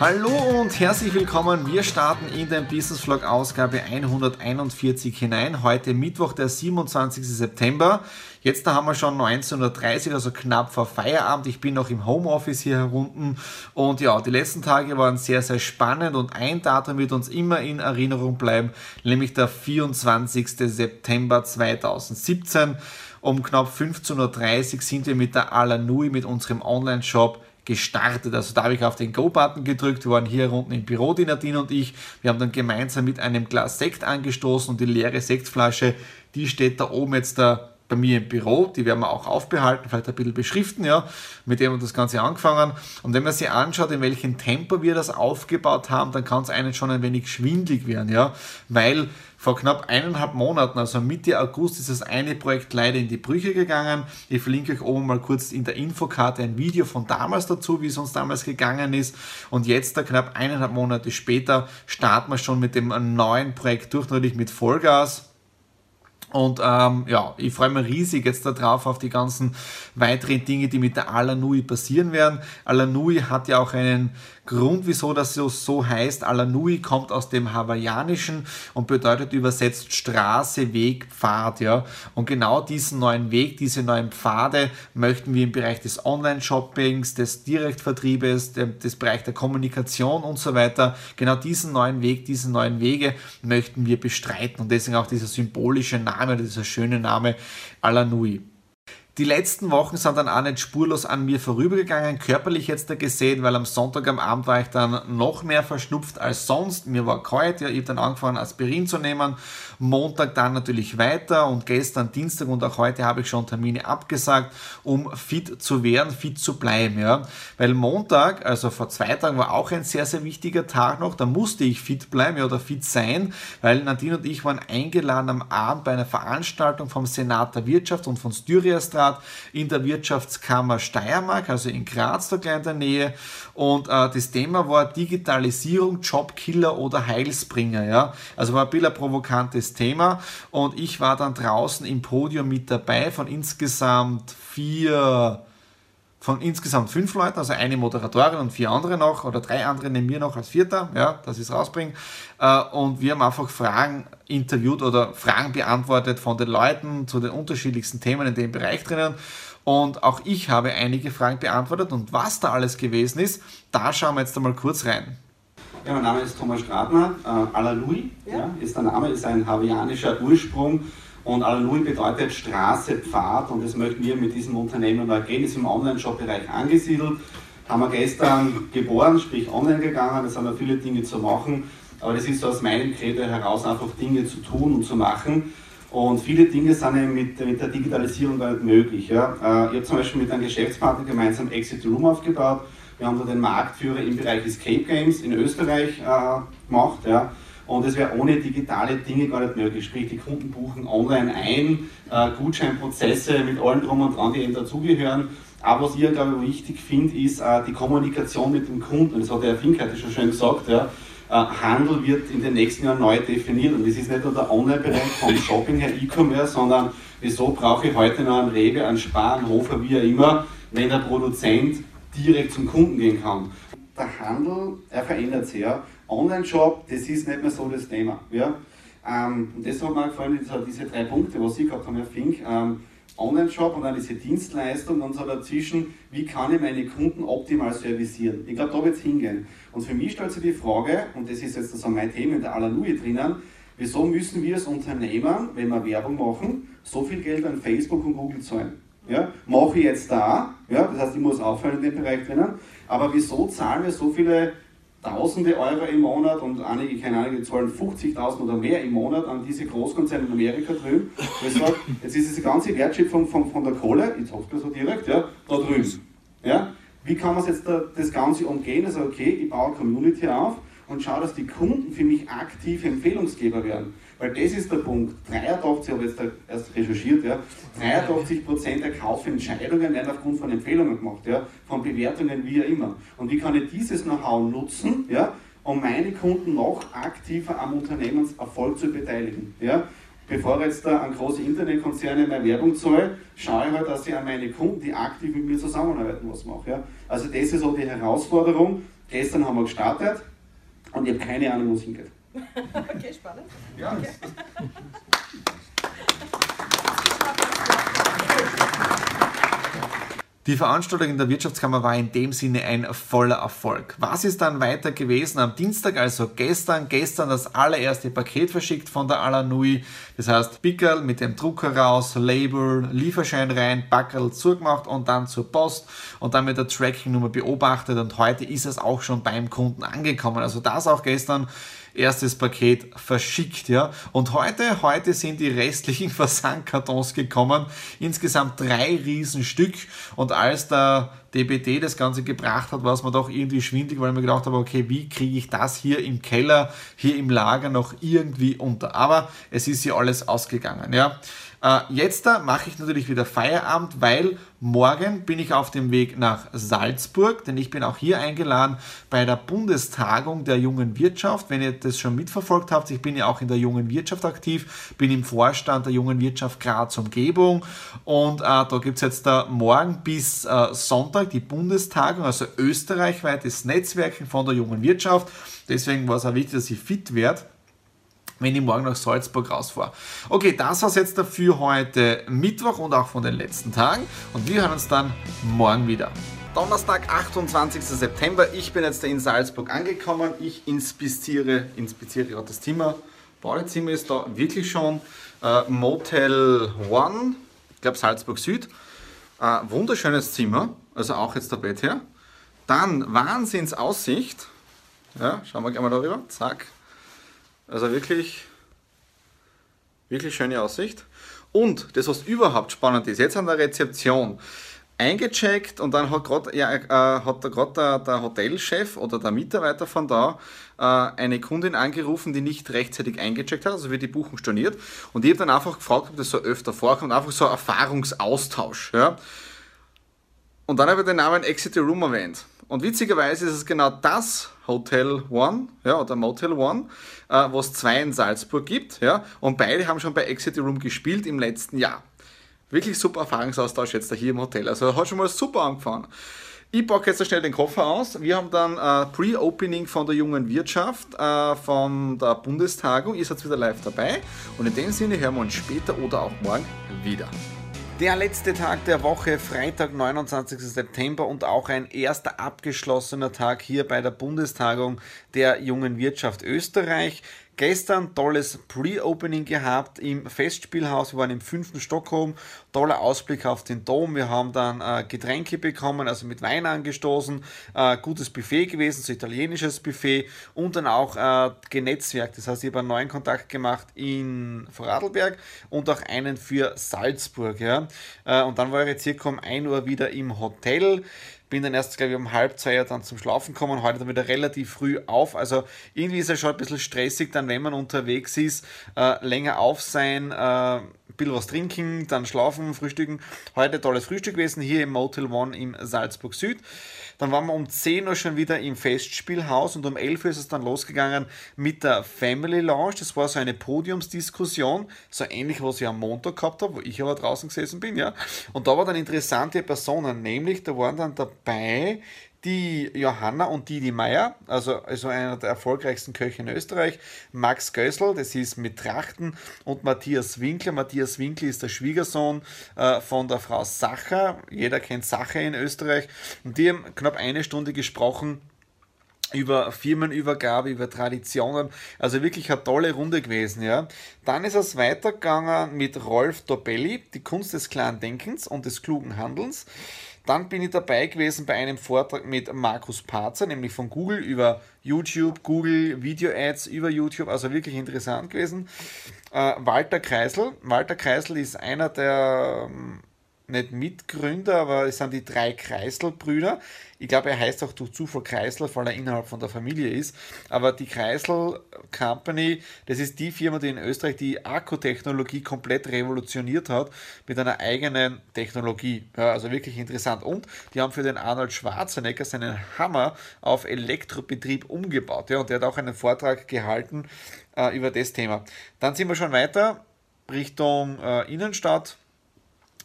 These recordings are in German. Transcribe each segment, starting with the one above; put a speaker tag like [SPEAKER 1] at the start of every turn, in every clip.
[SPEAKER 1] Hallo und herzlich willkommen. Wir starten in den Business Vlog Ausgabe 141 hinein. Heute Mittwoch, der 27. September. Jetzt da haben wir schon 19.30 Uhr, also knapp vor Feierabend. Ich bin noch im Homeoffice hier herunten. Und ja, die letzten Tage waren sehr, sehr spannend und ein Datum wird uns immer in Erinnerung bleiben, nämlich der 24. September 2017. Um knapp 15.30 Uhr sind wir mit der Alanui, mit unserem Online-Shop gestartet. Also da habe ich auf den Go-Button gedrückt. Wir waren hier unten im Büro, die Nadine und ich. Wir haben dann gemeinsam mit einem Glas Sekt angestoßen und die leere Sektflasche, die steht da oben jetzt da bei mir im Büro, die werden wir auch aufbehalten, vielleicht ein bisschen beschriften, ja, mit dem wir das Ganze angefangen. Und wenn man sich anschaut, in welchem Tempo wir das aufgebaut haben, dann kann es einen schon ein wenig schwindlig werden, ja, weil vor knapp eineinhalb Monaten, also Mitte August, ist das eine Projekt leider in die Brüche gegangen. Ich verlinke euch oben mal kurz in der Infokarte ein Video von damals dazu, wie es uns damals gegangen ist. Und jetzt, da knapp eineinhalb Monate später, starten wir schon mit dem neuen Projekt durch, natürlich mit Vollgas. Und ähm, ja, ich freue mich riesig jetzt darauf auf die ganzen weiteren Dinge, die mit der Alanui passieren werden. Alanui hat ja auch einen Grund, wieso das so, heißt. Alanui kommt aus dem Hawaiianischen und bedeutet übersetzt Straße, Weg, Pfad. Ja? Und genau diesen neuen Weg, diese neuen Pfade möchten wir im Bereich des Online-Shoppings, des Direktvertriebes, des Bereich der Kommunikation und so weiter, genau diesen neuen Weg, diese neuen Wege möchten wir bestreiten. Und deswegen auch dieser symbolische Name, dieser schöne Name Alanui. Die letzten Wochen sind dann auch nicht spurlos an mir vorübergegangen, körperlich jetzt da gesehen, weil am Sonntag am Abend war ich dann noch mehr verschnupft als sonst. Mir war kalt, ja, ich habe dann angefangen Aspirin zu nehmen. Montag dann natürlich weiter und gestern Dienstag und auch heute habe ich schon Termine abgesagt, um fit zu werden, fit zu bleiben, ja. Weil Montag, also vor zwei Tagen, war auch ein sehr, sehr wichtiger Tag noch. Da musste ich fit bleiben ja, oder fit sein, weil Nadine und ich waren eingeladen am Abend bei einer Veranstaltung vom Senat der Wirtschaft und von Styriastrat Betriebsrat in der Wirtschaftskammer Steiermark, also in Graz, da gleich in der Nähe. Und äh, das Thema war Digitalisierung, Jobkiller oder Heilsbringer. Ja? Also war ein bisschen ein provokantes Thema. Und ich war dann draußen im Podium mit dabei von insgesamt vier von insgesamt fünf Leuten, also eine Moderatorin und vier andere noch, oder drei andere neben mir noch als Vierter, ja, dass ich es rausbringe. Äh, und wir haben einfach Fragen interviewt oder Fragen beantwortet von den Leuten zu den unterschiedlichsten Themen in dem Bereich drinnen. Und auch ich habe einige Fragen beantwortet und was da alles gewesen ist, da schauen wir jetzt einmal kurz rein.
[SPEAKER 2] Ja, mein Name ist Thomas Stratner, äh, Alalui ja. ist der Name, ist ein hawaiianischer Ursprung und Alalui bedeutet Straße, Pfad und das möchten wir mit diesem Unternehmen ergehen, ist im Online-Shop-Bereich angesiedelt. Haben wir gestern geboren, sprich online gegangen, es haben wir viele Dinge zu machen, aber das ist so aus meinem Credo heraus einfach Dinge zu tun und zu machen. Und viele Dinge sind eben mit, mit der Digitalisierung gar nicht möglich. Ja. Äh, ich habe zum Beispiel mit einem Geschäftspartner gemeinsam Exit Room aufgebaut. Wir haben da den Marktführer im Bereich Escape Games in Österreich äh, gemacht. Ja. Und es wäre ohne digitale Dinge gar nicht möglich. Sprich, die Kunden buchen online ein, äh, Gutscheinprozesse mit allem drum und dran, die eben dazugehören. Aber was ich, glaube ich, wichtig finde, ist äh, die Kommunikation mit dem Kunden. Das hat der Herr Fink heute schon schön gesagt. Ja. Äh, Handel wird in den nächsten Jahren neu definiert. Und das ist nicht nur der Online-Bereich vom Shopping her, E-Commerce, sondern wieso brauche ich heute noch einen Rewe, einen Spar, einen Hofer, wie auch immer, wenn der Produzent direkt zum Kunden gehen kann. Der Handel, er verändert sich. Ja. Online-Shop, das ist nicht mehr so das Thema. Ja? Ähm, und das hat mir gefallen, diese drei Punkte, was Sie gehabt haben, Herr Fink. Ähm, Online-Shop und dann diese Dienstleistung und so dazwischen, wie kann ich meine Kunden optimal servicieren? Ich glaube, da wird es hingehen. Und für mich stellt sich die Frage, und das ist jetzt so mein Thema in der Alanui drinnen, wieso müssen wir als Unternehmer, wenn wir Werbung machen, so viel Geld an Facebook und Google zahlen? Ja? Mache ich jetzt da, ja? das heißt, ich muss aufhören in dem Bereich drinnen. Aber wieso zahlen wir so viele Tausende Euro im Monat und einige, keine Ahnung, die zahlen 50.000 oder mehr im Monat an diese Großkonzerne in Amerika drüben. Wo jetzt ist diese ganze Wertschöpfung von, von der Kohle, ich sage es so direkt, ja, da drüben. Ja? Wie kann man jetzt da, das Ganze umgehen? Also, okay, ich baue eine Community auf und schaue, dass die Kunden für mich aktive Empfehlungsgeber werden. Weil das ist der Punkt. 83, ich habe jetzt erst recherchiert, ja, 83% der Kaufentscheidungen werden aufgrund von Empfehlungen gemacht, ja, von Bewertungen, wie auch immer. Und wie kann ich dieses Know-how nutzen, ja, um meine Kunden noch aktiver am Unternehmenserfolg zu beteiligen. Ja? Bevor jetzt da an große Internetkonzerne mehr Werbung zahle, schaue ich halt, dass ich an meine Kunden, die aktiv mit mir zusammenarbeiten, was mache. Ja? Also das ist so die Herausforderung. Gestern haben wir gestartet und ich habe keine Ahnung, wo es hingeht. okay, spannend. Ja. Okay.
[SPEAKER 1] Die Veranstaltung in der Wirtschaftskammer war in dem Sinne ein voller Erfolg. Was ist dann weiter gewesen? Am Dienstag, also gestern, gestern das allererste Paket verschickt von der Alanui. Das heißt, Pickel mit dem Drucker raus, Label, Lieferschein rein, Backerl zugemacht und dann zur Post und dann mit der Tracking-Nummer beobachtet und heute ist es auch schon beim Kunden angekommen. Also das auch gestern erstes Paket verschickt, ja. Und heute, heute sind die restlichen Versandkartons gekommen. Insgesamt drei Riesenstück. Und als der DBT das Ganze gebracht hat, war es mir doch irgendwie schwindig, weil ich mir gedacht habe, okay, wie kriege ich das hier im Keller, hier im Lager noch irgendwie unter? Aber es ist ja alles ausgegangen, ja. Äh, jetzt mache ich natürlich wieder Feierabend, weil morgen bin ich auf dem Weg nach Salzburg, denn ich bin auch hier eingeladen bei der Bundestagung der jungen Wirtschaft. Wenn ihr das schon mitverfolgt habt, ich bin ja auch in der jungen Wirtschaft aktiv, bin im Vorstand der jungen Wirtschaft Graz Umgebung und äh, da gibt es jetzt da morgen bis äh, Sonntag die Bundestagung, also österreichweites Netzwerken von der jungen Wirtschaft. Deswegen war es auch wichtig, dass ich fit werde wenn ich morgen nach Salzburg rausfahre. Okay, das war es jetzt dafür heute Mittwoch und auch von den letzten Tagen. Und wir hören uns dann morgen wieder. Donnerstag, 28. September. Ich bin jetzt in Salzburg angekommen. Ich inspiziere, inspiziere gerade das Zimmer. Badezimmer ist da wirklich schon. Äh, Motel One, ich glaube Salzburg Süd. Äh, wunderschönes Zimmer, also auch jetzt der Bett her. Dann Wahnsinnsaussicht. Ja, schauen wir gleich mal darüber. Zack, also wirklich, wirklich schöne Aussicht. Und das, was überhaupt spannend ist, jetzt an der Rezeption, eingecheckt und dann hat gerade ja, äh, hat gerade der, der, Hotelchef oder der Mitarbeiter von da äh, eine Kundin angerufen, die nicht rechtzeitig eingecheckt hat, also wird die Buchung storniert. Und ich habe dann einfach gefragt, ob das so öfter vorkommt, einfach so ein Erfahrungsaustausch. Ja. Und dann habe ich den Namen Exit the Room erwähnt. Und witzigerweise ist es genau das Hotel One, ja, oder Motel One, äh, was zwei in Salzburg gibt, ja, und beide haben schon bei Exit Room gespielt im letzten Jahr. Wirklich super Erfahrungsaustausch jetzt da hier im Hotel. Also hat schon mal super angefangen. Ich packe jetzt schnell den Koffer aus. Wir haben dann äh, Pre-Opening von der jungen Wirtschaft, äh, von der Bundestagung. Ihr seid wieder live dabei. Und in dem Sinne hören wir uns später oder auch morgen wieder. Der letzte Tag der Woche, Freitag, 29. September und auch ein erster abgeschlossener Tag hier bei der Bundestagung der jungen Wirtschaft Österreich. Gestern tolles Pre-Opening gehabt im Festspielhaus. Wir waren im fünften Stockholm. Toller Ausblick auf den Dom. Wir haben dann äh, Getränke bekommen, also mit Wein angestoßen. Äh, gutes Buffet gewesen, so italienisches Buffet. Und dann auch äh, genetzwerkt. Das heißt, ich habe einen neuen Kontakt gemacht in Vorarlberg und auch einen für Salzburg. Ja. Äh, und dann war ich circa um 1 Uhr wieder im Hotel. Bin dann erst, glaube ich, um halb zwei Uhr dann zum Schlafen gekommen, heute dann wieder relativ früh auf. Also irgendwie ist es schon ein bisschen stressig, dann wenn man unterwegs ist, äh, länger auf sein, äh, bisschen was trinken, dann schlafen, frühstücken. Heute tolles Frühstück gewesen, hier im Motel One im Salzburg Süd. Dann waren wir um 10 Uhr schon wieder im Festspielhaus und um 11 Uhr ist es dann losgegangen mit der Family Lounge. Das war so eine Podiumsdiskussion, so ähnlich, was ich am Montag gehabt habe, wo ich aber draußen gesessen bin, ja. Und da waren dann interessante Personen, nämlich da waren dann dabei die Johanna und Didi Meier, also, also einer der erfolgreichsten Köche in Österreich, Max Gößl, das ist mit Trachten, und Matthias Winkler. Matthias Winkler ist der Schwiegersohn äh, von der Frau Sacher. Jeder kennt Sacher in Österreich. Und die haben knapp eine Stunde gesprochen über Firmenübergabe, über Traditionen. Also wirklich eine tolle Runde gewesen, ja. Dann ist es weitergegangen mit Rolf Dobelli, die Kunst des klaren Denkens und des klugen Handelns. Dann bin ich dabei gewesen bei einem Vortrag mit Markus Parzer, nämlich von Google über YouTube, Google Video Ads über YouTube, also wirklich interessant gewesen. Äh, Walter Kreisel. Walter Kreisel ist einer der ähm, nicht Mitgründer, aber es sind die drei Kreisel-Brüder. Ich glaube, er heißt auch durch Zufall Kreisel, weil er innerhalb von der Familie ist. Aber die Kreisel Company, das ist die Firma, die in Österreich die Akkutechnologie komplett revolutioniert hat mit einer eigenen Technologie. Ja, also wirklich interessant. Und die haben für den Arnold Schwarzenegger seinen Hammer auf Elektrobetrieb umgebaut. Ja, und der hat auch einen Vortrag gehalten äh, über das Thema. Dann sind wir schon weiter Richtung äh, Innenstadt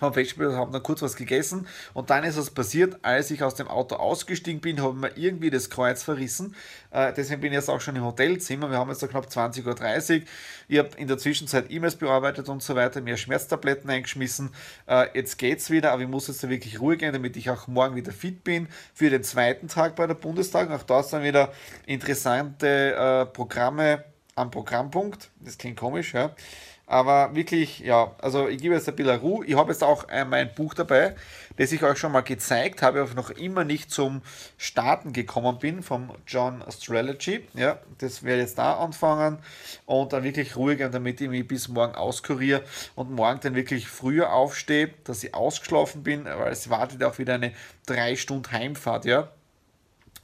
[SPEAKER 1] haben festgestellt, haben dann kurz was gegessen und dann ist es passiert, als ich aus dem Auto ausgestiegen bin, habe ich mir irgendwie das Kreuz verrissen. Äh, deswegen bin ich jetzt auch schon im Hotelzimmer. Wir haben jetzt da knapp 20.30 Uhr. Ich habe in der Zwischenzeit E-Mails bearbeitet und so weiter, mir Schmerztabletten eingeschmissen. Äh, jetzt geht's wieder, aber ich muss jetzt da wirklich Ruhe gehen, damit ich auch morgen wieder fit bin für den zweiten Tag bei der Bundestag. Auch da sind wieder interessante äh, Programme am Programmpunkt. Das klingt komisch, ja. Aber wirklich, ja, also ich gebe jetzt ein bisschen Ruhe. Ich habe jetzt auch äh, mein Buch dabei, das ich euch schon mal gezeigt habe, aber noch immer nicht zum Starten gekommen bin, vom John Astrology. Ja, das werde ich jetzt da anfangen und dann wirklich ruhig, damit ich mich bis morgen auskuriere und morgen dann wirklich früher aufstehe, dass ich ausgeschlafen bin, weil es wartet auch wieder eine 3 Stunden Heimfahrt, ja.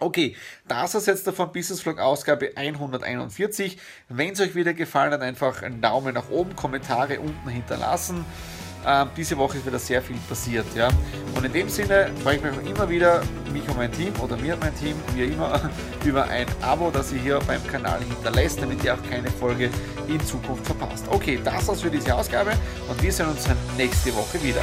[SPEAKER 1] Okay, das ist jetzt davon Business Vlog Ausgabe 141. Wenn es euch wieder gefallen hat, einfach einen Daumen nach oben, Kommentare unten hinterlassen. Ähm, diese Woche ist wieder sehr viel passiert. Ja? Und in dem Sinne freue ich mich auch immer wieder, mich und mein Team oder mir und mein Team, wie immer, über ein Abo, das ihr hier beim Kanal hinterlässt, damit ihr auch keine Folge in Zukunft verpasst. Okay, das war's für diese Ausgabe und wir sehen uns nächste Woche wieder.